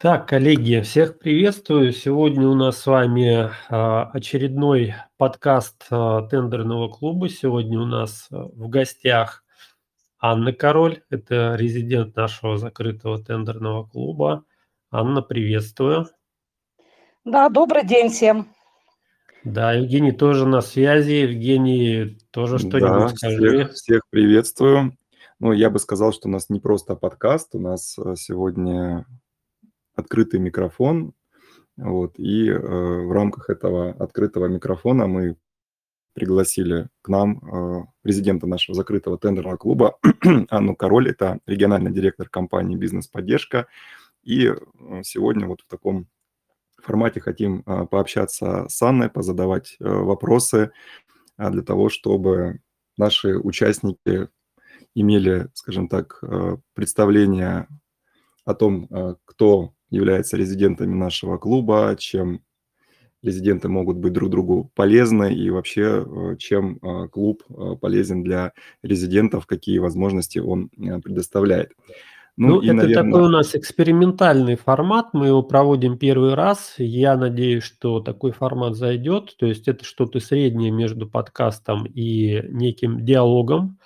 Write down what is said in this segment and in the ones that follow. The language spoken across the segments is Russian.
Так, коллеги, всех приветствую. Сегодня у нас с вами а, очередной подкаст а, тендерного клуба. Сегодня у нас а, в гостях Анна Король, это резидент нашего закрытого тендерного клуба. Анна, приветствую. Да, добрый день всем. Да, Евгений тоже на связи. Евгений, тоже что-нибудь да, скажи. Всех, всех приветствую. Ну, я бы сказал, что у нас не просто подкаст, у нас сегодня открытый микрофон. Вот, и э, в рамках этого открытого микрофона мы пригласили к нам э, президента нашего закрытого тендерного клуба Анну Король, это региональный директор компании «Бизнес-поддержка». И э, сегодня вот в таком формате хотим пообщаться с Анной, позадавать вопросы для того, чтобы наши участники имели, скажем так, представление о том, кто являются резидентами нашего клуба, чем резиденты могут быть друг другу полезны и вообще э, чем э, клуб э, полезен для резидентов, какие возможности он предоставляет. Ну, ну и, это наверное... такой у нас экспериментальный формат, мы его проводим первый раз. Я надеюсь, что такой формат зайдет. То есть это что-то среднее между подкастом и неким диалогом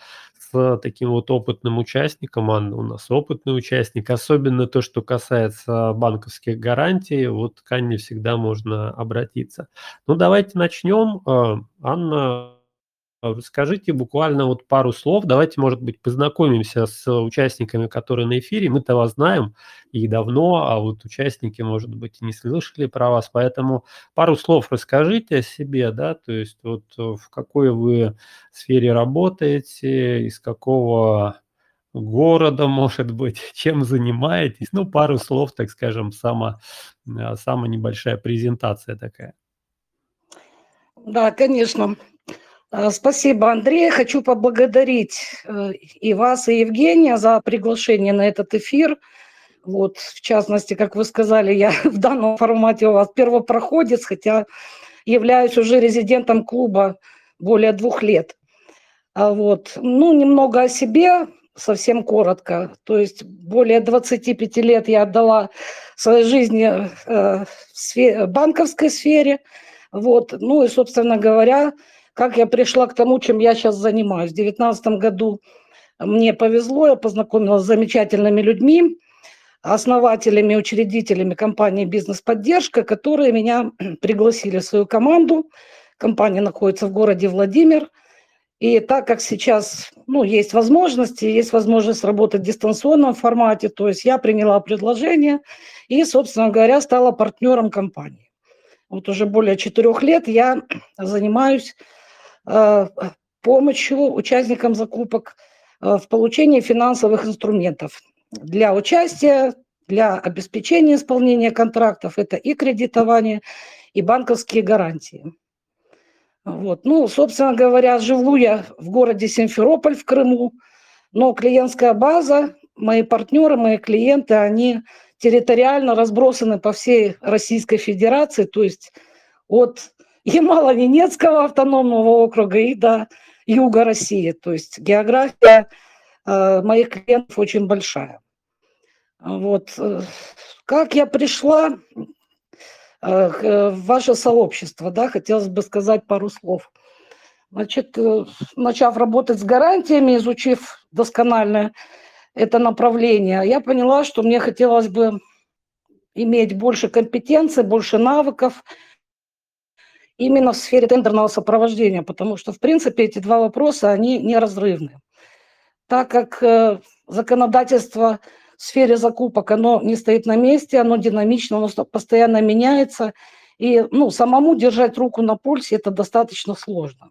таким вот опытным участником, Анна у нас опытный участник, особенно то, что касается банковских гарантий, вот к Анне всегда можно обратиться. Ну, давайте начнем. Э, Анна, Расскажите буквально вот пару слов. Давайте, может быть, познакомимся с участниками, которые на эфире. Мы-то вас знаем и давно, а вот участники, может быть, не слышали про вас. Поэтому пару слов расскажите о себе, да, то есть вот в какой вы сфере работаете, из какого города, может быть, чем занимаетесь. Ну, пару слов, так скажем, сама, самая небольшая презентация такая. Да, конечно. А, спасибо, Андрей. Хочу поблагодарить э, и вас, и Евгения за приглашение на этот эфир. Вот, в частности, как вы сказали, я в данном формате у вас первопроходец, хотя являюсь уже резидентом клуба более двух лет. А вот, ну, немного о себе, совсем коротко. То есть более 25 лет я отдала своей жизни э, в банковской сфере. Вот, ну и, собственно говоря, как я пришла к тому, чем я сейчас занимаюсь. В 2019 году мне повезло, я познакомилась с замечательными людьми, основателями, учредителями компании «Бизнес-поддержка», которые меня пригласили в свою команду. Компания находится в городе Владимир. И так как сейчас ну, есть возможности, есть возможность работать в дистанционном формате, то есть я приняла предложение и, собственно говоря, стала партнером компании. Вот уже более четырех лет я занимаюсь помощью участникам закупок э, в получении финансовых инструментов для участия, для обеспечения исполнения контрактов. Это и кредитование, и банковские гарантии. Вот. Ну, собственно говоря, живу я в городе Симферополь в Крыму, но клиентская база, мои партнеры, мои клиенты, они территориально разбросаны по всей Российской Федерации, то есть от Ямало-Ненецкого автономного округа и до юга России. То есть география э, моих клиентов очень большая. Вот. Э, как я пришла э, в ваше сообщество, да, хотелось бы сказать пару слов. Значит, э, начав работать с гарантиями, изучив досконально это направление, я поняла, что мне хотелось бы иметь больше компетенций, больше навыков, именно в сфере тендерного сопровождения, потому что, в принципе, эти два вопроса, они неразрывны. Так как э, законодательство в сфере закупок, оно не стоит на месте, оно динамично, оно постоянно меняется, и ну, самому держать руку на пульсе это достаточно сложно.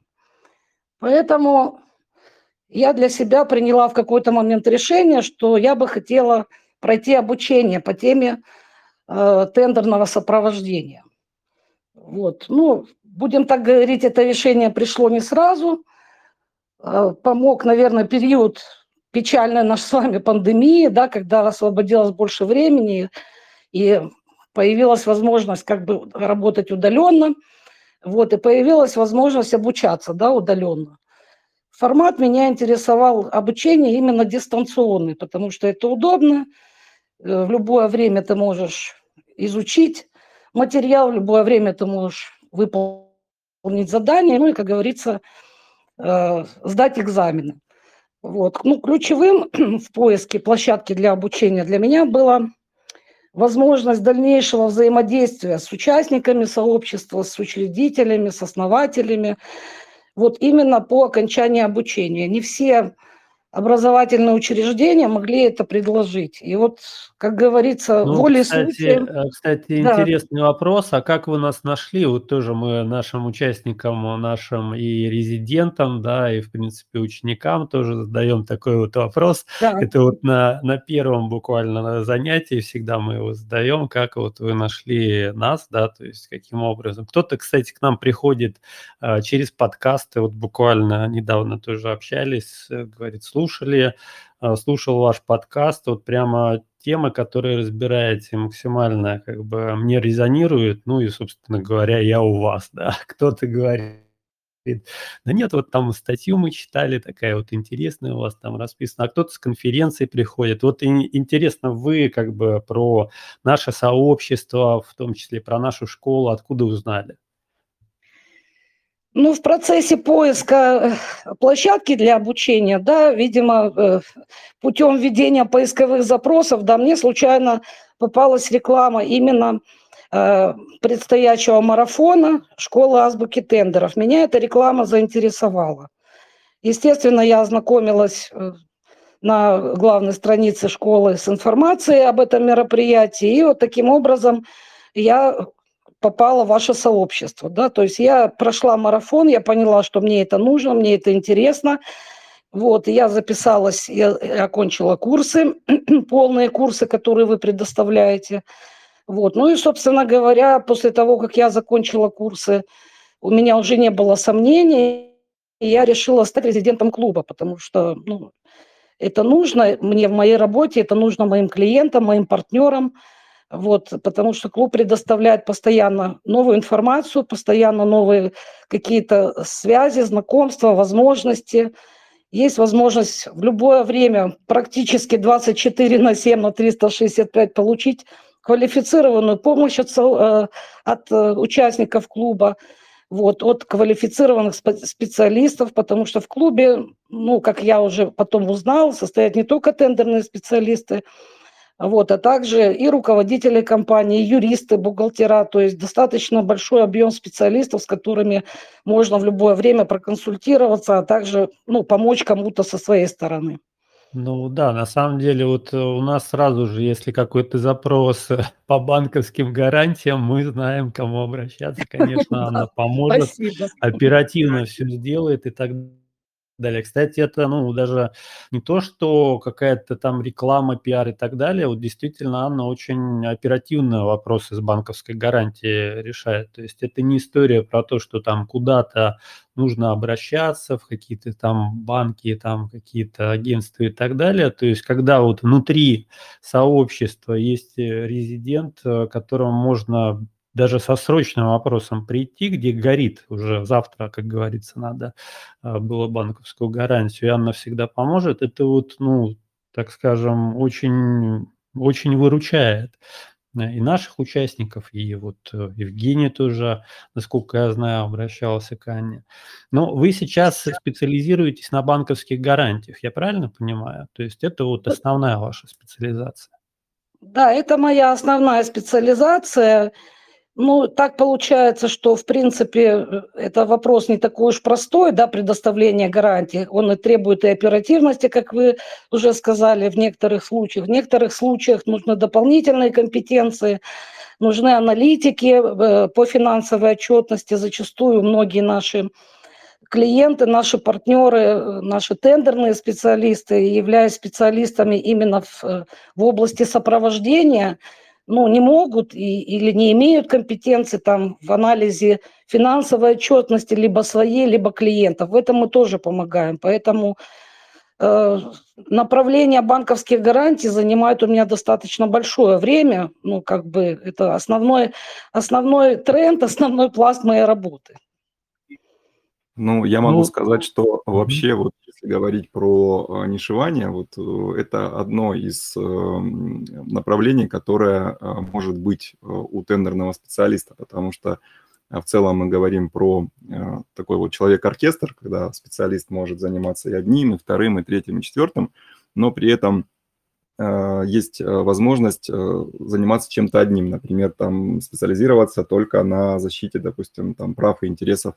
Поэтому я для себя приняла в какой-то момент решение, что я бы хотела пройти обучение по теме э, тендерного сопровождения. Вот. Ну, будем так говорить, это решение пришло не сразу. А, помог, наверное, период печальной наш с вами пандемии, да, когда освободилось больше времени и появилась возможность как бы работать удаленно. Вот, и появилась возможность обучаться да, удаленно. Формат меня интересовал обучение именно дистанционный, потому что это удобно, в любое время ты можешь изучить материал, в любое время ты можешь выполнить задание, ну и, как говорится, сдать экзамены. Вот. Ну, ключевым в поиске площадки для обучения для меня было возможность дальнейшего взаимодействия с участниками сообщества, с учредителями, с основателями, вот именно по окончании обучения. Не все образовательные учреждения могли это предложить. И вот, как говорится, ну, волей кстати, случая... Э, кстати, да. интересный вопрос. А как вы нас нашли? Вот тоже мы нашим участникам, нашим и резидентам, да, и, в принципе, ученикам тоже задаем такой вот вопрос. Да. Это вот на, на первом буквально занятии всегда мы его задаем. Как вот вы нашли нас, да, то есть каким образом? Кто-то, кстати, к нам приходит а, через подкасты. Вот буквально недавно тоже общались, э, говорит, слушали, а, слушал ваш подкаст, вот прямо темы, которые разбираете максимально, как бы мне резонируют, ну и, собственно говоря, я у вас, да, кто-то говорит, да нет, вот там статью мы читали, такая вот интересная у вас там расписана, а кто-то с конференции приходит. Вот интересно, вы как бы про наше сообщество, в том числе про нашу школу, откуда узнали? Ну, в процессе поиска э, площадки для обучения, да, видимо, э, путем введения поисковых запросов, да, мне случайно попалась реклама именно э, предстоящего марафона «Школа азбуки тендеров». Меня эта реклама заинтересовала. Естественно, я ознакомилась на главной странице школы с информацией об этом мероприятии, и вот таким образом я попала в ваше сообщество, да, то есть я прошла марафон, я поняла, что мне это нужно, мне это интересно, вот, я записалась, я окончила курсы, полные курсы, которые вы предоставляете, вот, ну и, собственно говоря, после того, как я закончила курсы, у меня уже не было сомнений, и я решила стать резидентом клуба, потому что, ну, это нужно мне в моей работе, это нужно моим клиентам, моим партнерам, вот, потому что клуб предоставляет постоянно новую информацию, постоянно новые какие-то связи, знакомства, возможности. Есть возможность в любое время, практически 24 на 7 на 365 получить квалифицированную помощь от, э, от э, участников клуба, вот, от квалифицированных специалистов, потому что в клубе, ну, как я уже потом узнал, состоят не только тендерные специалисты, вот, а также и руководители компании, и юристы, бухгалтера, то есть достаточно большой объем специалистов, с которыми можно в любое время проконсультироваться, а также ну, помочь кому-то со своей стороны. Ну да, на самом деле вот э, у нас сразу же, если какой-то запрос э, по банковским гарантиям, мы знаем, кому обращаться. Конечно, она поможет, оперативно все сделает и так далее далее. Кстати, это, ну, даже не то, что какая-то там реклама, пиар и так далее. Вот действительно, Анна очень оперативно вопросы с банковской гарантией решает. То есть это не история про то, что там куда-то нужно обращаться в какие-то там банки, там какие-то агентства и так далее. То есть когда вот внутри сообщества есть э, резидент, э, которому можно даже со срочным вопросом прийти, где горит уже завтра, как говорится, надо а, было банковскую гарантию, и она всегда поможет, это вот, ну, так скажем, очень, очень выручает и наших участников, и вот э, Евгений тоже, насколько я знаю, обращался к Анне. Но вы сейчас специализируетесь на банковских гарантиях, я правильно понимаю? То есть это вот основная ваша специализация? Да, это моя основная специализация. Ну, так получается, что, в принципе, э, это вопрос не такой уж простой, да, предоставление гарантии. Он и требует и оперативности, как вы уже сказали, в некоторых случаях. В некоторых случаях нужны дополнительные компетенции, нужны аналитики э, по финансовой отчетности. Зачастую многие наши клиенты, наши партнеры, э, наши тендерные специалисты, являясь специалистами именно в, в области сопровождения – ну, не могут и, или не имеют компетенции там в анализе финансовой отчетности либо своей, либо клиентов. В этом мы тоже помогаем. Поэтому э, направление банковских гарантий занимает у меня достаточно большое время. Ну, как бы это основной, основной тренд, основной пласт моей работы. Ну, я могу ну, сказать, что вообще вот если говорить про а, нишевание, вот э, это одно из эм, направлений, которое а, может быть э, у тендерного специалиста, потому что в целом мы говорим про э, такой вот человек-оркестр, когда специалист может заниматься и одним, и вторым, и третьим, и четвертым, но при этом есть возможность заниматься чем-то одним, например, там специализироваться только на защите, допустим, там прав и интересов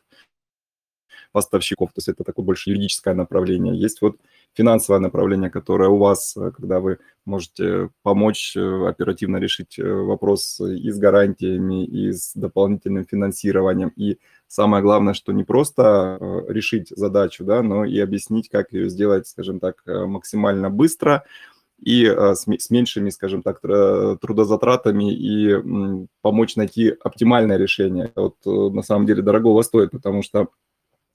поставщиков, то есть это такое больше юридическое направление. Есть вот финансовое направление, которое у вас, э, когда вы можете помочь э, оперативно решить э, вопрос и с гарантиями, и с дополнительным финансированием. И самое главное, что не просто решить задачу, да, но и объяснить, как ее сделать, скажем так, максимально быстро, и с, меньшими, скажем так, трудозатратами и помочь найти оптимальное решение. Вот на самом деле дорогого стоит, потому что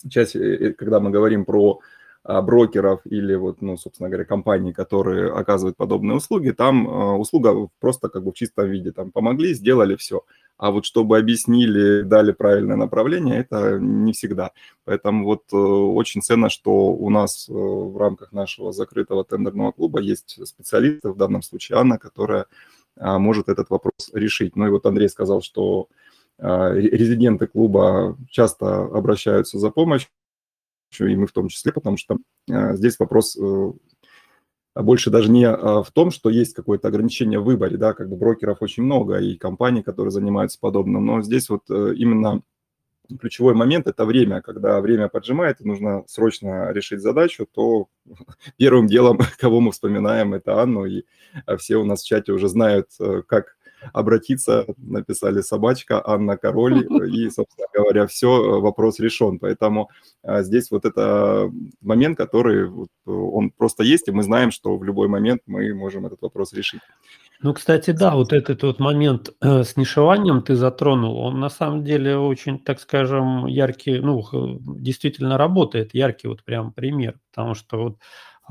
часть, э, э, когда мы говорим про а, брокеров или вот, ну, собственно говоря, компаний, которые оказывают подобные услуги, там а, услуга просто как бы в чистом виде, там помогли, сделали все. А вот чтобы объяснили, дали правильное направление, это не всегда. Поэтому вот э, очень ценно, что у нас в рамках нашего закрытого тендерного клуба есть специалисты, в данном случае Анна, которая а, может этот вопрос решить. Ну и вот Андрей сказал, что резиденты клуба часто обращаются за помощью, и мы в том числе, потому что а, здесь вопрос э, больше даже не а, в том, что есть какое-то ограничение в выборе, да, как бы брокеров очень много и компаний, которые занимаются подобным, но здесь вот э, именно ключевой момент – это время. Когда время поджимает и нужно срочно решить задачу, то первым делом, кого мы вспоминаем, это Анну, и все у нас в чате уже знают, э, как обратиться, написали собачка, Анна Король, и, собственно говоря, все, вопрос решен. Поэтому а, здесь вот это момент, который вот, он просто есть, и мы знаем, что в любой момент мы можем этот вопрос решить. Ну, кстати, да, вот этот вот момент э, с нишеванием ты затронул, он на самом деле очень, так скажем, яркий, ну, действительно работает, яркий вот прям пример, потому что вот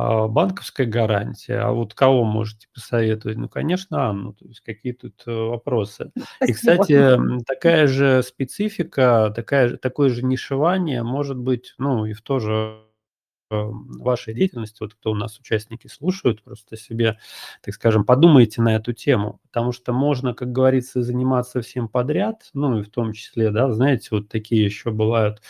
а, банковская гарантия, а вот кого можете посоветовать? Ну, конечно, Анну, то есть какие тут э, вопросы. И, кстати, такая же специфика, такая, такое же нишевание может быть, ну, и в то же вашей деятельности, вот кто у нас участники слушают, просто себе, так скажем, подумайте на эту тему, потому что можно, как говорится, заниматься всем подряд, ну и в том числе, да, знаете, вот такие еще бывают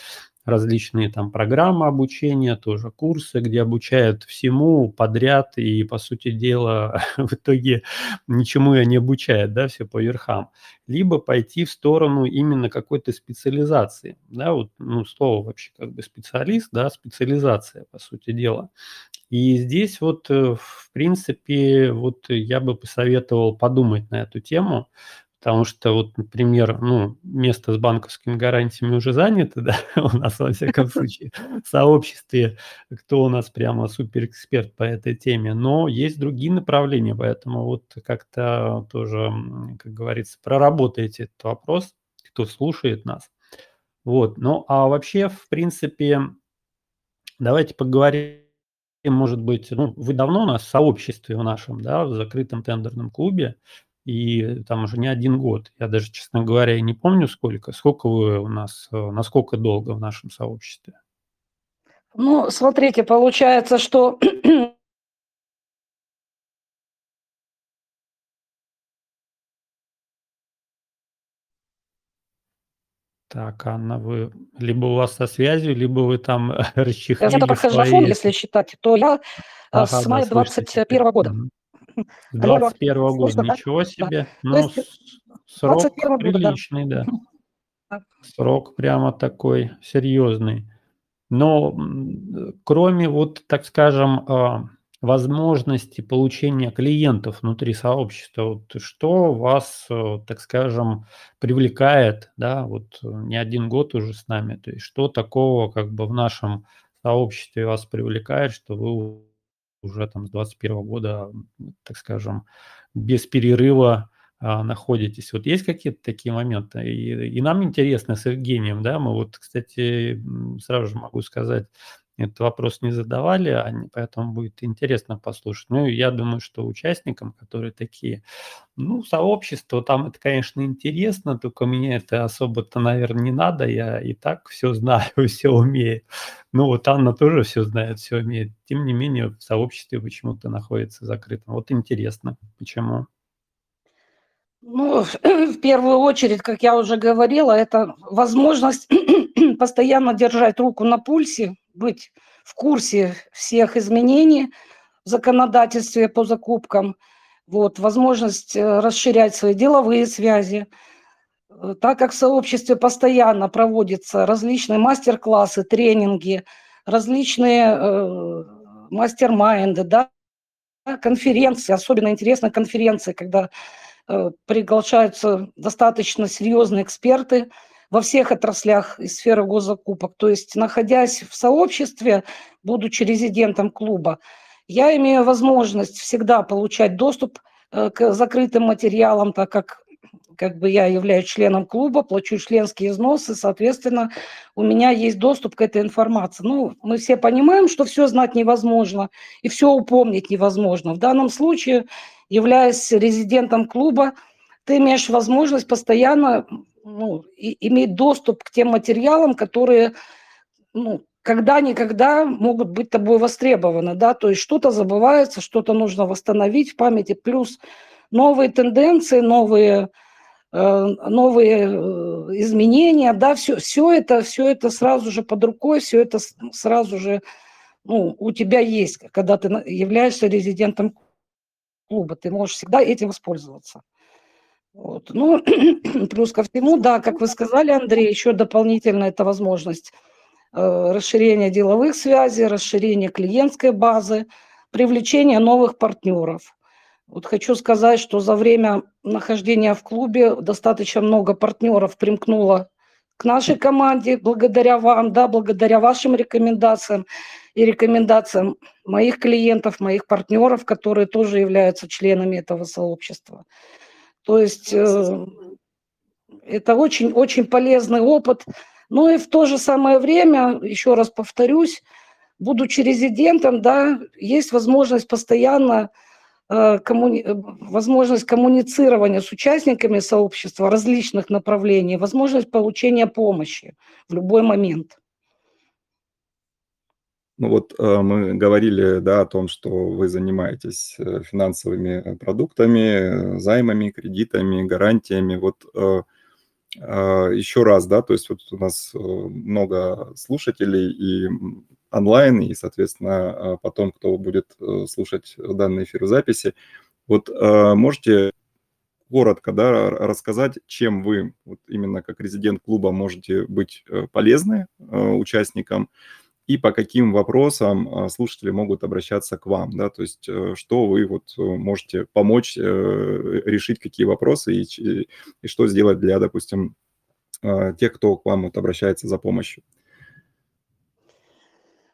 различные там программы обучения, тоже курсы, где обучают всему подряд, и, по сути дела, в итоге ничему я не обучают, да, все по верхам. Либо пойти в сторону именно какой-то специализации, да, вот, ну, слово вообще как бы специалист, да, специализация, по сути дела. И здесь вот, э, в принципе, вот я бы посоветовал подумать на эту тему, Потому что вот, например, ну, место с банковскими гарантиями уже занято, да, у нас, во всяком случае, в сообществе, кто у нас прямо суперэксперт по этой теме, но есть другие направления, поэтому вот как-то тоже, как говорится, проработайте этот вопрос, кто слушает нас. Вот, ну, а вообще, в принципе, давайте поговорим, может быть, ну, вы давно у нас в сообществе в нашем, да, в закрытом тендерном клубе, и там уже не один год. Я даже, честно говоря, не помню сколько. Сколько вы у нас, э, насколько долго в нашем сообществе? Ну, смотрите, получается, что Так, Анна, вы либо у вас со связью, либо вы там расчехлили Я только свои... если считать, то я э, ага, с мая да, 21 года. Угу. 21 -го года, ничего себе. Да. Ну, срок приличный, да. да. Срок прямо такой серьезный. Но кроме вот, так скажем, а, возможности получения клиентов внутри сообщества, вот что вас, э, так скажем, привлекает, да, вот не один год уже с нами, то есть что такого как бы в нашем сообществе вас привлекает, что вы уже там с 21 года, так скажем, без перерыва а, находитесь. Вот есть какие-то такие моменты? И, и нам интересно с Евгением, да, мы вот, кстати, сразу же могу сказать, этот вопрос не задавали, поэтому будет интересно послушать. Ну, я думаю, что участникам, которые такие, ну, сообщество, там это, конечно, интересно, только мне это особо-то, наверное, не надо, я и так все знаю, все умею. Ну, вот Анна тоже все знает, все умеет. Тем не менее, в сообществе почему-то находится закрытым. Вот интересно, почему? Ну, в первую очередь, как я уже говорила, это возможность постоянно держать руку на пульсе, быть в курсе всех изменений в законодательстве по закупкам, вот, возможность э, расширять свои деловые связи. Э, так как в сообществе постоянно проводятся различные мастер-классы, тренинги, различные э, мастер-майнды, да, конференции, особенно интересные конференции, когда э, приглашаются достаточно серьезные эксперты – во всех отраслях и сферы госзакупок. То есть, находясь в сообществе, будучи резидентом клуба, я имею возможность всегда получать доступ э, к закрытым материалам, так как как бы я являюсь членом клуба, плачу членские взносы, соответственно, у меня есть доступ к этой информации. Ну, мы все понимаем, что все знать невозможно и все упомнить невозможно. В данном случае, являясь резидентом клуба, ты имеешь возможность постоянно ну, и, иметь доступ к тем материалам, которые ну, когда-никогда могут быть тобой востребованы, да, то есть что-то забывается, что-то нужно восстановить в памяти, плюс новые тенденции, новые, э, новые э, изменения, да, все, все это, все это сразу же под рукой, все это сразу же, ну, у тебя есть, когда ты являешься резидентом клуба, ты можешь всегда этим воспользоваться. Вот. Ну, плюс ко всему, да, как вы сказали, Андрей, еще дополнительно это возможность э, расширения деловых связей, расширения клиентской базы, привлечения новых партнеров. Вот хочу сказать, что за время нахождения в клубе достаточно много партнеров примкнуло к нашей команде, благодаря вам, да, благодаря вашим рекомендациям и рекомендациям моих клиентов, моих партнеров, которые тоже являются членами этого сообщества. То есть э, это очень-очень полезный опыт. Но и в то же самое время, еще раз повторюсь, будучи резидентом, да, есть возможность постоянно э, коммуни... возможность коммуницирования с участниками сообщества различных направлений, возможность получения помощи в любой момент. Ну вот э, мы говорили, да, о том, что вы занимаетесь э, финансовыми продуктами, займами, кредитами, гарантиями. Вот э, еще раз, да, то есть вот у нас много слушателей и онлайн, и, соответственно, потом, кто будет слушать данный эфир записи, вот можете коротко, да, рассказать, чем вы вот именно как резидент клуба можете быть полезны участникам, и по каким вопросам а, слушатели могут обращаться к вам, да, то есть э, что вы вот э, можете помочь э, решить, какие вопросы и, и что сделать для, допустим, тех, кто к вам вот обращается за помощью.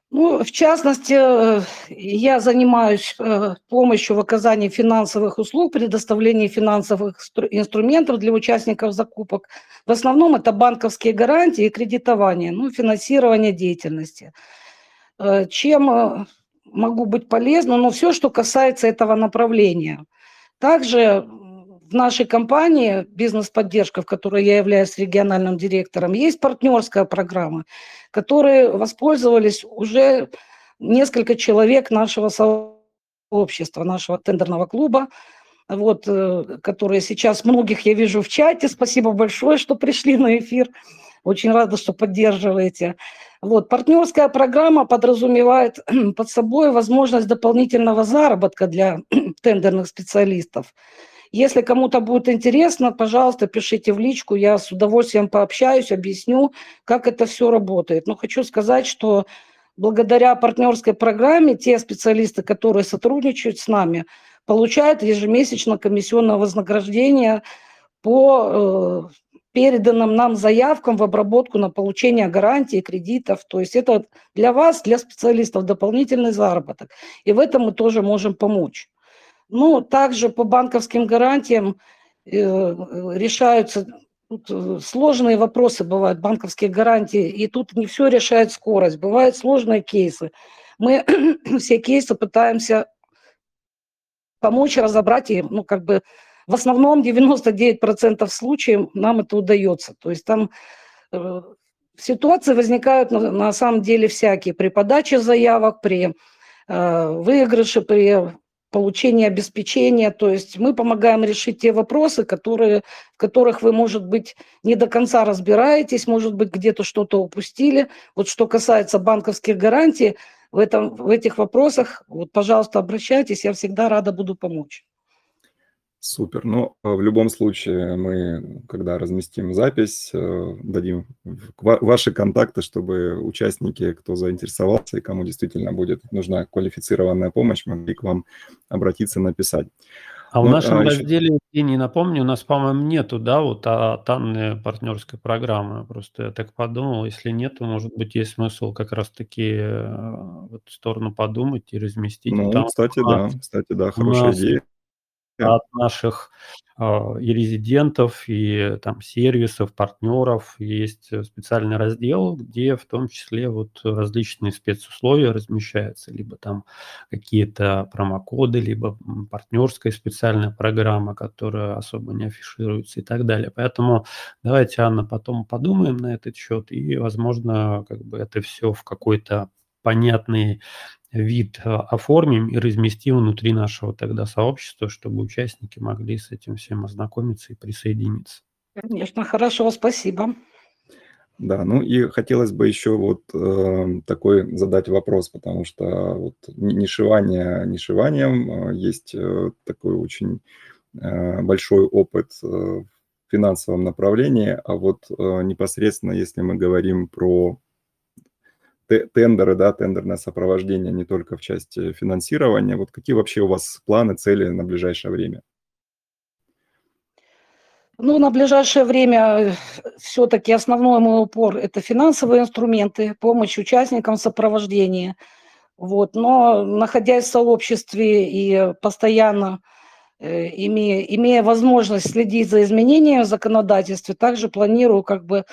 Ну, в частности, э, я занимаюсь э, помощью в оказании финансовых услуг, предоставлении финансовых инструментов для участников закупок. В основном это банковские гарантии и кредитование, ну, финансирование деятельности. Э, чем могу быть полезна? Ну, все, что касается этого направления. Также в нашей компании «Бизнес-поддержка», в которой я являюсь региональным директором, есть партнерская программа, которые воспользовались уже несколько человек нашего сообщества, нашего тендерного клуба, вот, э, которые сейчас многих я вижу в чате. Спасибо большое, что пришли на эфир. Очень рада, что поддерживаете. Вот, партнерская программа подразумевает под собой возможность дополнительного заработка для тендерных специалистов. Если кому-то будет интересно, пожалуйста, пишите в личку, я с удовольствием пообщаюсь, объясню, как это все работает. Но хочу сказать, что благодаря партнерской программе те специалисты, которые сотрудничают с нами, получают ежемесячно комиссионное вознаграждение по э, переданным нам заявкам в обработку на получение гарантий, кредитов. То есть это для вас, для специалистов дополнительный заработок. И в этом мы тоже можем помочь. Ну, также по банковским гарантиям э, решаются Тут э, сложные вопросы бывают, банковские гарантии, и тут не все решает скорость. Бывают сложные кейсы. Мы все кейсы пытаемся помочь разобрать, и, ну, как бы, в основном 99% случаев нам это удается. То есть там э, ситуации возникают на, на самом деле всякие. При подаче заявок, при э, выигрыше, при получении обеспечения. То есть мы помогаем решить те вопросы, которые, в которых вы, может быть, не до конца разбираетесь, может быть, где-то что-то упустили. Вот что касается банковских гарантий, в, этом, в этих вопросах, вот, пожалуйста, обращайтесь, я всегда рада буду помочь. Супер. Ну, а в любом случае, мы, когда разместим запись, э, дадим ваши контакты, чтобы участники, кто заинтересовался и кому действительно будет нужна квалифицированная помощь, могли к вам обратиться, написать. А ну, в нашем а разделе, еще... не напомню, у нас, по-моему, нету, да, вот а, танной партнерской программы. Просто я так подумал, если нет, то, может быть, есть смысл как раз-таки э, в сторону подумать и разместить. Ну, Там, кстати, да, кстати, да, хорошая идея от наших а, и резидентов, и там сервисов, партнеров. Есть специальный раздел, где в том числе вот различные спецусловия размещаются, либо там какие-то промокоды, либо партнерская специальная программа, которая особо не афишируется и так далее. Поэтому давайте, Анна, потом подумаем на этот счет, и, возможно, как бы это все в какой-то понятный вид э, оформим и разместим внутри нашего тогда сообщества, чтобы участники могли с этим всем ознакомиться и присоединиться. Конечно, хорошо, спасибо. Да, ну и хотелось бы еще вот э, такой задать вопрос, потому что вот нишевание нишеванием, э, есть э, такой очень э, большой опыт э, в финансовом направлении, а вот э, непосредственно, если мы говорим про тендеры, да, тендерное сопровождение не только в части финансирования. Вот какие вообще у вас планы, цели на ближайшее время? Ну, на ближайшее время э, все-таки основной мой упор – это финансовые инструменты, помощь участникам сопровождения. Вот. Но находясь в сообществе и постоянно э, имея, имея возможность следить за изменениями в законодательстве, также планирую как бы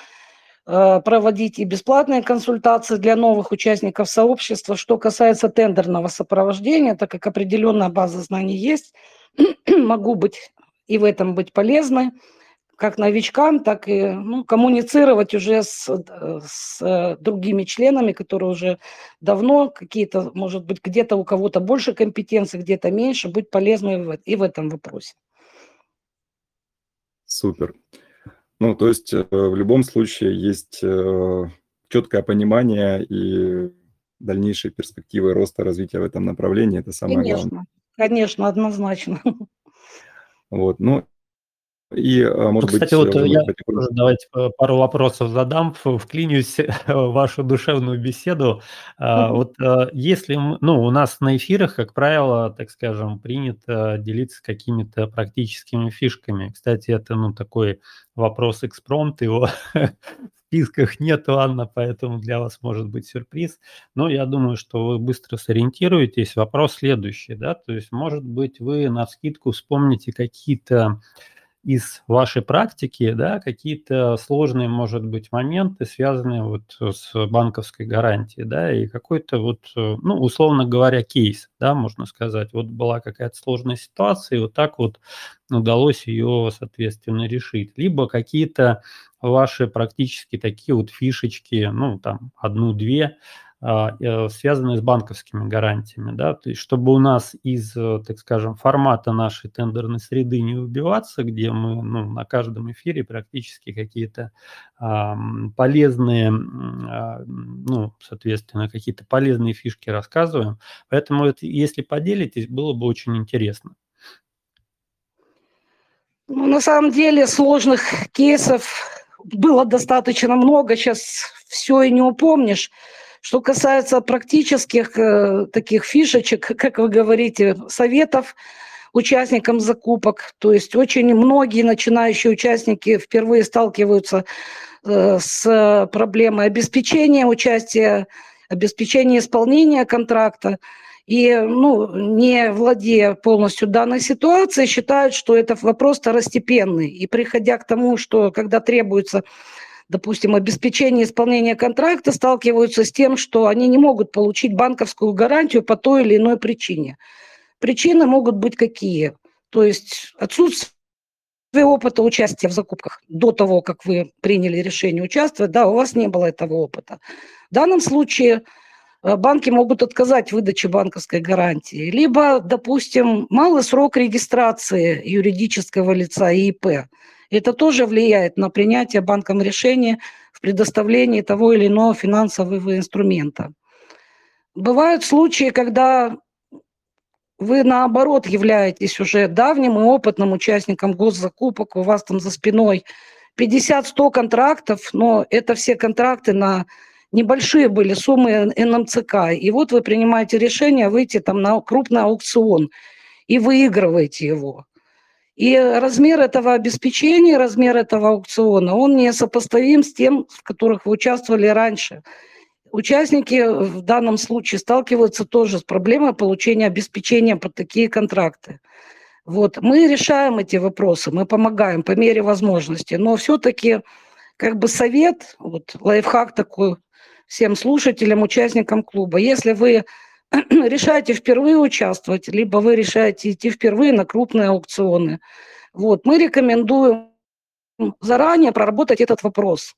проводить и бесплатные консультации для новых участников сообщества. Что касается тендерного сопровождения, так как определенная база знаний есть, могу быть и в этом быть полезной, как новичкам, так и ну, коммуницировать уже с, с другими членами, которые уже давно какие-то, может быть, где-то у кого-то больше компетенций, где-то меньше, быть полезной и в этом вопросе. Супер. Ну, то есть э, в любом случае есть э, четкое понимание и дальнейшие перспективы роста, развития в этом направлении. Это самое конечно, главное. Конечно, однозначно. Вот, ну, и, а, может ну, Кстати, быть, вот я тоже давайте пару вопросов задам, вклинюсь в вашу душевную беседу. Mm-hmm. Вот а, если, ну, у нас на эфирах, как правило, так скажем, принято делиться какими-то практическими фишками. Кстати, это, ну, такой вопрос экспромт, его в списках нету, Анна, поэтому для вас может быть сюрприз. Но я думаю, что вы быстро сориентируетесь. Вопрос следующий, да, то есть, может быть, вы на скидку вспомните какие-то из вашей практики, да, какие-то сложные, может быть, моменты, связанные вот с банковской гарантией, да, и какой-то вот, ну, условно говоря, кейс, да, можно сказать. Вот была какая-то сложная ситуация, и вот так вот удалось ее, соответственно, решить. Либо какие-то ваши практически такие вот фишечки, ну, там, одну-две, э, связанные с банковскими гарантиями, да, то есть чтобы у нас из, э, так скажем, формата нашей тендерной среды не выбиваться, где мы ну, на каждом эфире практически какие-то а, полезные, а, ну, соответственно, какие-то полезные фишки рассказываем, поэтому это, если поделитесь, было бы очень интересно. Ну, на самом деле сложных кейсов было достаточно много, сейчас все и не упомнишь. Что касается практических э, таких фишечек, как вы говорите, советов участникам закупок, то есть очень многие начинающие участники впервые сталкиваются э, с проблемой обеспечения участия, обеспечения исполнения контракта. и, ну, не владея полностью данной ситуацией, считают, что это вопрос второстепенный. И приходя к тому, что когда требуется, допустим, обеспечение исполнения контракта, сталкиваются с тем, что они не могут получить банковскую гарантию по той или иной причине. Причины могут быть какие? То есть отсутствие опыта участия в закупках до того, как вы приняли решение участвовать, да, у вас не было этого опыта. В данном случае Э, банки могут отказать в выдаче банковской гарантии. Либо, допустим, малый срок регистрации юридического лица ИИП. Это тоже влияет на принятие банком решения в предоставлении того или иного финансового инструмента. Бывают случаи, когда вы, наоборот, являетесь уже давним и опытным участником госзакупок, у вас там за спиной 50-100 контрактов, но это все контракты на небольшие были суммы НМЦК, и вот вы принимаете решение выйти там на крупный аукцион и выигрываете его. И размер этого обеспечения, размер этого аукциона, он не сопоставим с тем, в которых вы участвовали раньше. Участники в данном случае сталкиваются тоже с проблемой получения обеспечения под такие контракты. Вот. Мы решаем эти вопросы, мы помогаем по мере возможности, но все-таки как бы совет, вот лайфхак такой всем слушателям, участникам клуба. Если вы решаете впервые участвовать, либо вы решаете идти впервые на крупные аукционы, вот, мы рекомендуем заранее проработать этот вопрос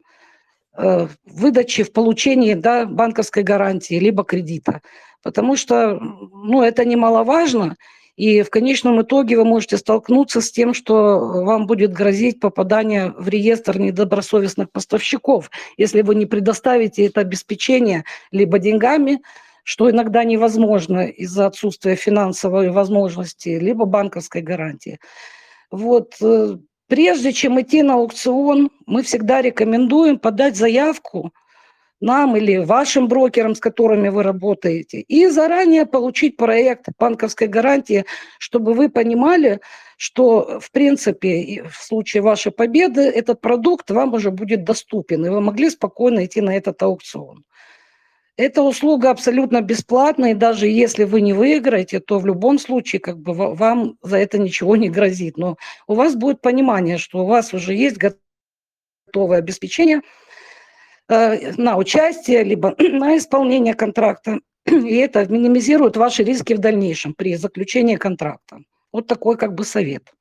э, выдачи в получении да, банковской гарантии либо кредита. Потому что ну, это немаловажно, и в конечном итоге вы можете столкнуться с тем, что вам будет грозить попадание в реестр недобросовестных поставщиков, если вы не предоставите это обеспечение либо деньгами, что иногда невозможно из-за отсутствия финансовой возможности, либо банковской гарантии. Вот э, прежде чем идти на аукцион, мы всегда рекомендуем подать заявку – нам или вашим брокерам, с которыми вы работаете, и заранее получить проект банковской гарантии, чтобы вы понимали, что, в принципе, в случае вашей победы этот продукт вам уже будет доступен, и вы могли спокойно идти на этот аукцион. Эта услуга абсолютно бесплатная, и даже если вы не выиграете, то в любом случае как бы вам за это ничего не грозит. Но у вас будет понимание, что у вас уже есть готовое обеспечение – Э, на участие, либо на исполнение контракта. И это минимизирует ваши риски в дальнейшем при заключении контракта. Вот такой как бы совет.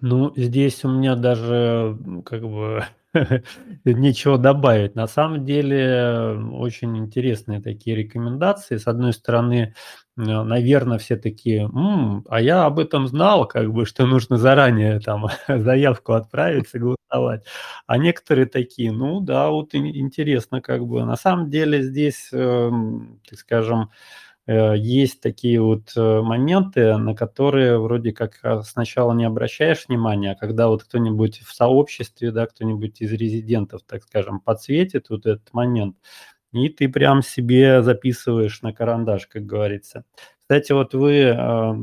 Ну, здесь у меня даже как бы нечего добавить. На самом деле очень интересные такие рекомендации. С одной стороны, наверное, все такие, М, а я об этом знал, как бы, что нужно заранее там заявку отправить, согласовать. А некоторые такие, ну да, вот интересно, как бы. На самом деле здесь, э, так скажем, есть такие вот э, моменты, на которые вроде как а, сначала не обращаешь внимания, а когда вот кто-нибудь в сообществе, да, кто-нибудь из резидентов, так скажем, подсветит вот этот момент, и ты прям себе записываешь на карандаш, как говорится. Кстати, вот вы э,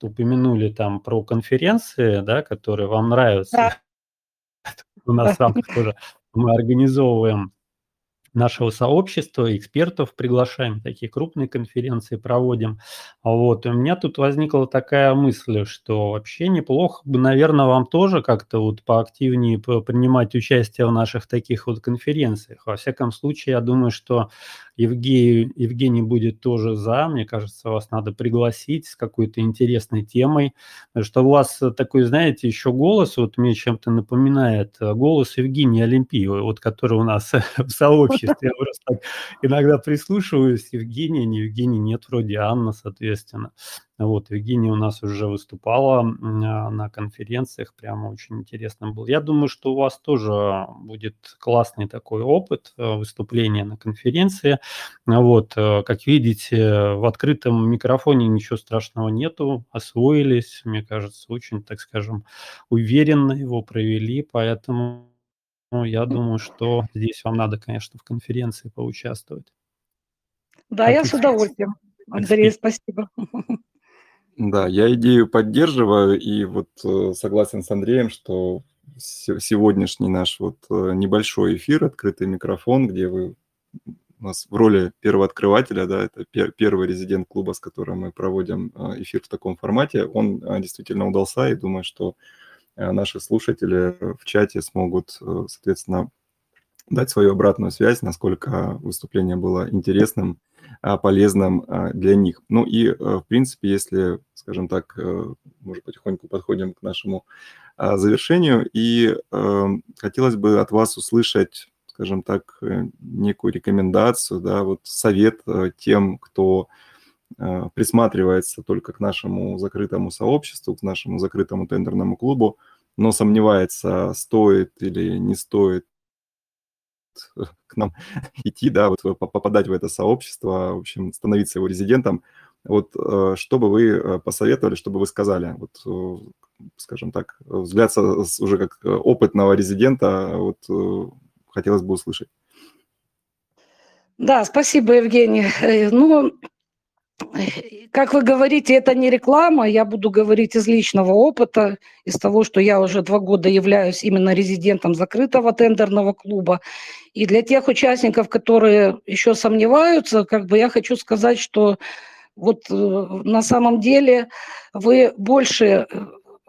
упомянули там про конференции, да, которые вам нравятся. Да. У нас рамках тоже мы организовываем нашего сообщества, экспертов приглашаем, такие крупные конференции проводим. Вот. У меня тут возникла такая мысль, что вообще неплохо бы, наверное, вам тоже как-то вот поактивнее принимать участие в наших таких вот конференциях. Во всяком случае, я думаю, что Евгений, Евгений будет тоже за. Мне кажется, вас надо пригласить с какой-то интересной темой. Что у вас такой, знаете, еще голос, вот мне чем-то напоминает голос Евгения Олимпиевой, вот который у нас в сообществе. Я просто иногда прислушиваюсь. Евгения, не Евгений, нет, вроде Анна, соответственно. Вот, Евгения у нас уже выступала а, на конференциях, прямо очень интересно было. Я думаю, что у вас тоже будет классный такой опыт э, выступления на конференции. Вот, э, как видите, в открытом микрофоне ничего страшного нету, освоились, мне кажется, очень, так скажем, уверенно его провели, поэтому ну, я думаю, что здесь вам надо, конечно, в конференции поучаствовать. Да, как я с удовольствием. Андрей, спасибо. Да, я идею поддерживаю и вот э, согласен с Андреем, что сегодняшний наш вот э, небольшой эфир, открытый микрофон, где вы у нас в роли первого открывателя, да, это пер, первый резидент клуба, с которым мы проводим э, эфир в таком формате, он действительно удался, и думаю, что наши слушатели в чате смогут, соответственно, дать свою обратную связь, насколько выступление было интересным, полезным для них. Ну и, в принципе, если, скажем так, мы потихоньку подходим к нашему завершению, и хотелось бы от вас услышать скажем так, э, некую рекомендацию, да, вот совет э, тем, кто э, присматривается только к нашему закрытому сообществу, к нашему закрытому тендерному клубу, но сомневается, стоит или не стоит к нам идти, да, вот попадать в это сообщество, в общем, становиться его резидентом. Вот что бы вы посоветовали, что бы вы сказали? Вот, скажем так, взгляд уже как опытного резидента, вот хотелось бы услышать. Да, спасибо, Евгений. Э, ну, как вы говорите, это не реклама, я буду говорить из личного опыта, из того, что я уже два года являюсь именно резидентом закрытого тендерного клуба. И для тех участников, которые еще сомневаются, как бы я хочу сказать, что вот э, на самом деле вы больше э,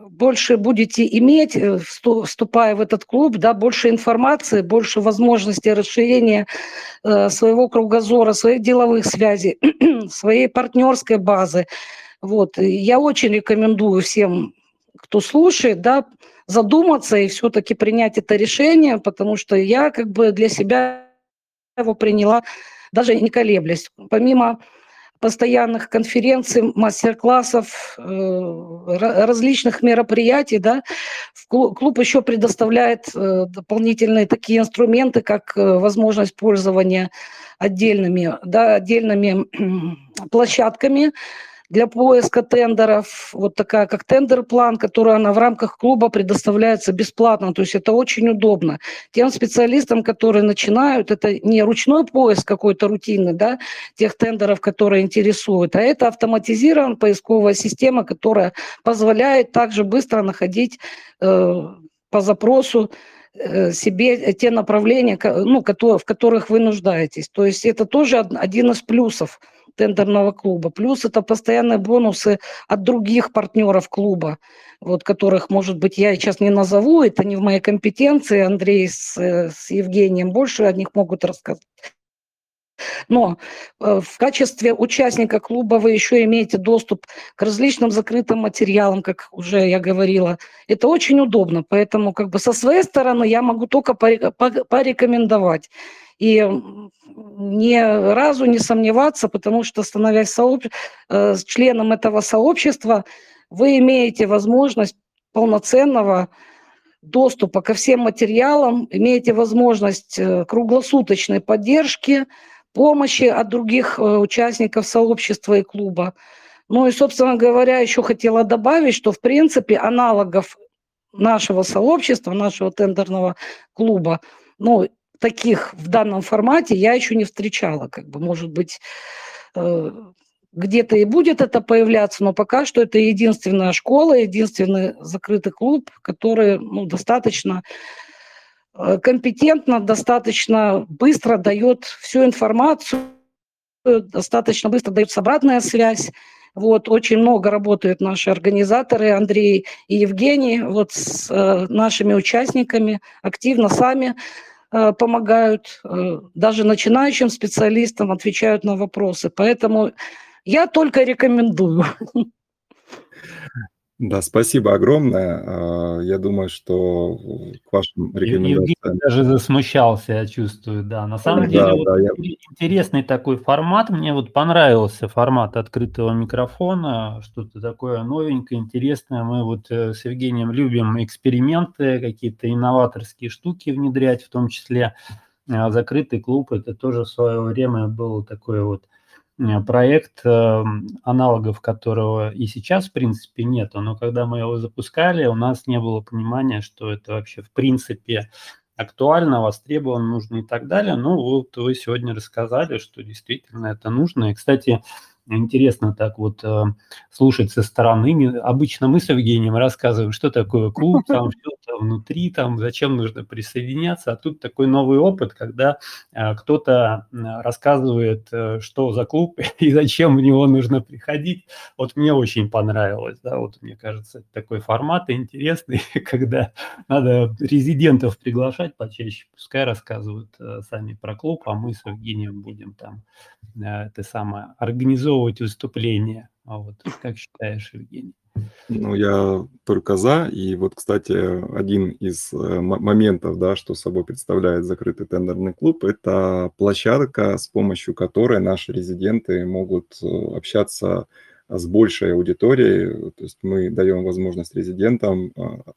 больше будете иметь, э, вступая в этот клуб, да, больше информации, больше возможностей расширения э, своего кругозора, своих деловых связей, своей партнерской базы. Вот. Я очень рекомендую всем, кто слушает, да, задуматься и все-таки принять это решение, потому что я как бы для себя его приняла, даже не колеблясь. Помимо постоянных конференций, мастер-классов, э, различных мероприятий, да, клуб еще предоставляет э, дополнительные такие инструменты, как э, возможность пользования отдельными, да, отдельными площадками, для поиска тендеров, вот такая как тендер-план, которая она в рамках клуба предоставляется бесплатно, то есть это очень удобно. Тем специалистам, которые начинают, это не ручной поиск какой-то рутинный, да, тех тендеров, которые интересуют, а это автоматизированная поисковая система, которая позволяет также быстро находить э, по запросу э, себе те направления, ну, в которых вы нуждаетесь. То есть это тоже один из плюсов тендерного клуба. Плюс это постоянные бонусы от других партнеров клуба, вот которых, может быть, я сейчас не назову, это не в моей компетенции, Андрей с, э, с Евгением больше о них могут рассказать. Но э, в качестве участника клуба вы еще имеете доступ к различным закрытым материалам, как уже я говорила. Это очень удобно, поэтому как бы со своей стороны я могу только порекомендовать. И ни разу не сомневаться, потому что, становясь сооб... Э, членом этого сообщества, вы имеете возможность полноценного доступа ко всем материалам, имеете возможность э, круглосуточной поддержки, помощи от других э, участников сообщества и клуба. Ну и, собственно говоря, еще хотела добавить, что, в принципе, аналогов нашего сообщества, нашего тендерного клуба, ну, таких в данном формате я еще не встречала. Как бы, может быть, э, где-то и будет это появляться, но пока что это единственная школа, единственный закрытый клуб, который ну, достаточно э, компетентно, достаточно быстро дает всю информацию, достаточно быстро дает обратная связь. Вот, очень много работают наши организаторы, Андрей и Евгений, вот с э, нашими участниками, активно сами помогают, э, даже начинающим специалистам отвечают на вопросы. Поэтому я только рекомендую. Да, спасибо огромное. А, я думаю, что к вашим рекомендациям... Евгений даже засмущался, я чувствую, да. На самом да, деле, да, вот я... интересный такой формат. Мне вот понравился формат открытого микрофона, что-то такое новенькое, интересное. Мы вот э, с Евгением любим эксперименты, какие-то инноваторские штуки внедрять, в том числе а закрытый клуб. Это тоже в свое время был такой вот проект, эм, аналогов которого и сейчас, в принципе, нет. Но когда мы его запускали, у нас не было понимания, что это вообще в принципе актуально, востребовано, нужно и так далее. Ну, вот вы сегодня рассказали, что действительно это нужно. И, кстати, интересно так вот э, слушать со стороны. Обычно мы с Евгением рассказываем, что такое клуб, там все внутри, там, зачем нужно присоединяться. А тут такой новый опыт, когда а, кто-то рассказывает, э, что за клуб и зачем в него нужно приходить. Вот мне очень понравилось, да, вот мне кажется, такой формат интересный, когда надо резидентов приглашать почаще, пускай рассказывают э, сами про клуб, а мы с Евгением будем там э, это самое организовывать выступления. А вот как считаешь, Евгений? Ну, я только за. И вот, кстати, один из э, моментов, да, что собой представляет закрытый тендерный клуб, это площадка, с помощью которой наши резиденты могут э, общаться с большей аудиторией. То есть мы даем возможность резидентам а,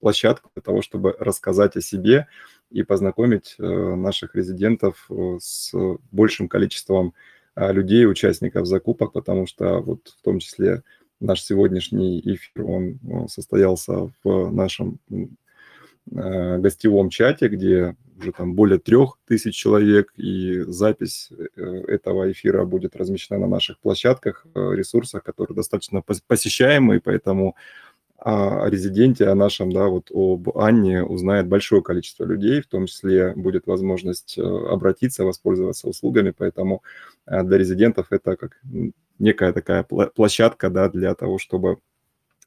площадку для того, чтобы рассказать о себе и познакомить э, наших резидентов с большим количеством а, людей, участников закупок, потому что вот в том числе наш сегодняшний эфир, он состоялся в нашем э, гостевом чате, где уже там более трех тысяч человек, и запись э, этого эфира будет размещена на наших площадках, ресурсах, которые достаточно посещаемые, поэтому о резиденте, о нашем, да, вот об Анне узнает большое количество людей, в том числе будет возможность э, обратиться, воспользоваться услугами, поэтому э, для резидентов это как некая такая площадка, да, для того, чтобы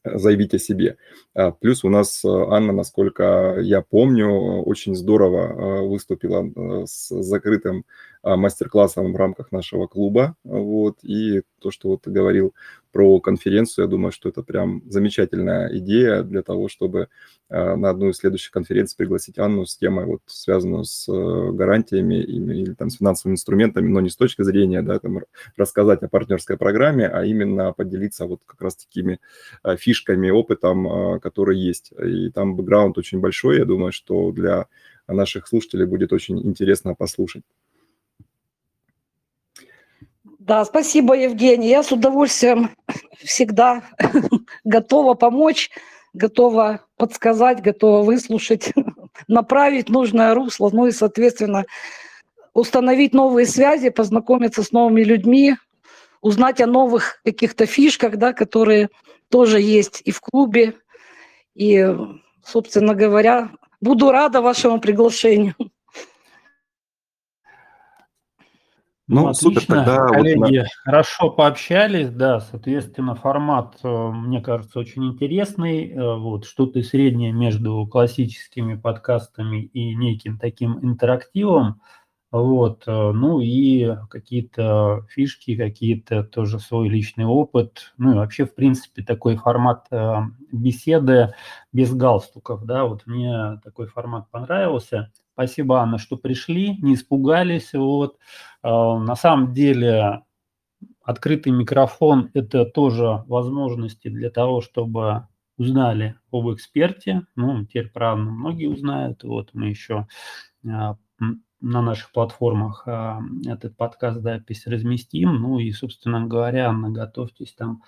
заявить о себе. А, плюс у нас э, Анна, насколько я помню, очень здорово выступила с закрытым мастер-классом в рамках нашего клуба. Вот, и то, что вот ты говорил про конференцию. Я думаю, что это прям замечательная идея для того, чтобы э, на одну из следующих конференций пригласить Анну с темой, вот, связанную с э, гарантиями или там, с финансовыми инструментами, но не с точки зрения да, там, рассказать о партнерской программе, а именно поделиться вот как раз такими э, фишками, опытом, который есть. И там бэкграунд очень большой, я думаю, что для наших слушателей будет очень интересно послушать. Да, спасибо, Евгений. Я с удовольствием всегда готова помочь, готова подсказать, готова выслушать, направить нужное русло, ну и, соответственно, установить новые связи, познакомиться с новыми людьми, узнать о новых каких-то фишках, да, которые тоже есть и в клубе. И, собственно говоря, буду рада вашему приглашению. Ну, Отлично. супер, тогда... Коллеги, вот... хорошо пообщались, да, соответственно, формат, э, мне кажется, очень интересный, э, вот, что-то среднее между классическими подкастами и неким таким интерактивом, вот, э, ну и какие-то фишки, какие-то тоже свой личный опыт, ну и вообще, в принципе, такой формат беседы без галстуков, да, вот мне такой формат понравился, Спасибо, Анна, что пришли, не испугались. Вот. А, на самом деле открытый микрофон – это тоже возможности для того, чтобы узнали об эксперте. Ну, теперь, правда, многие узнают. Вот мы еще а, на наших платформах а, этот подкаст запись разместим. Ну и, собственно говоря, Анна, готовьтесь там.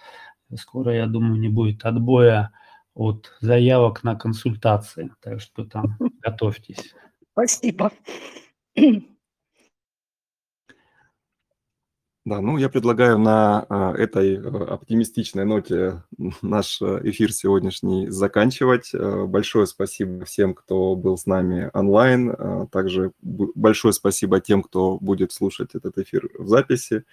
Скоро, я думаю, не будет отбоя от заявок на консультации. Так что там готовьтесь. Спасибо. Да, ну я предлагаю на а, этой э, оптимистичной ноте наш э, эфир сегодняшний заканчивать. Э, большое спасибо всем, кто был с нами онлайн. Также большое спасибо тем, кто будет слушать этот эфир в записи.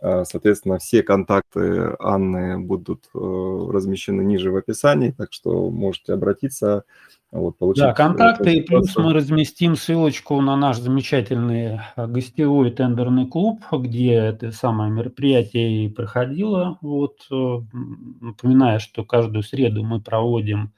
Соответственно, все контакты Анны будут размещены ниже в описании, так что можете обратиться вот, получить да, контакты, и плюс мы разместим ссылочку на наш замечательный э, гостевой тендерный клуб, где это самое мероприятие и проходило. Вот, э, напоминаю, что каждую среду мы проводим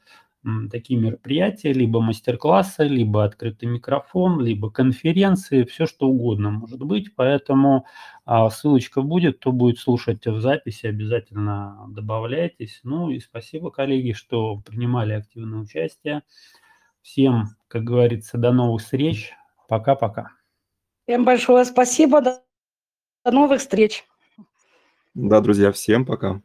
такие мероприятия, либо мастер-классы, либо открытый микрофон, либо конференции, все что угодно может быть. Поэтому а, ссылочка будет, кто будет слушать в записи, обязательно добавляйтесь. Ну и спасибо, коллеги, что принимали активное участие. Всем, как говорится, до новых встреч. Пока-пока. Всем большое спасибо. До новых встреч. Да, друзья, всем пока.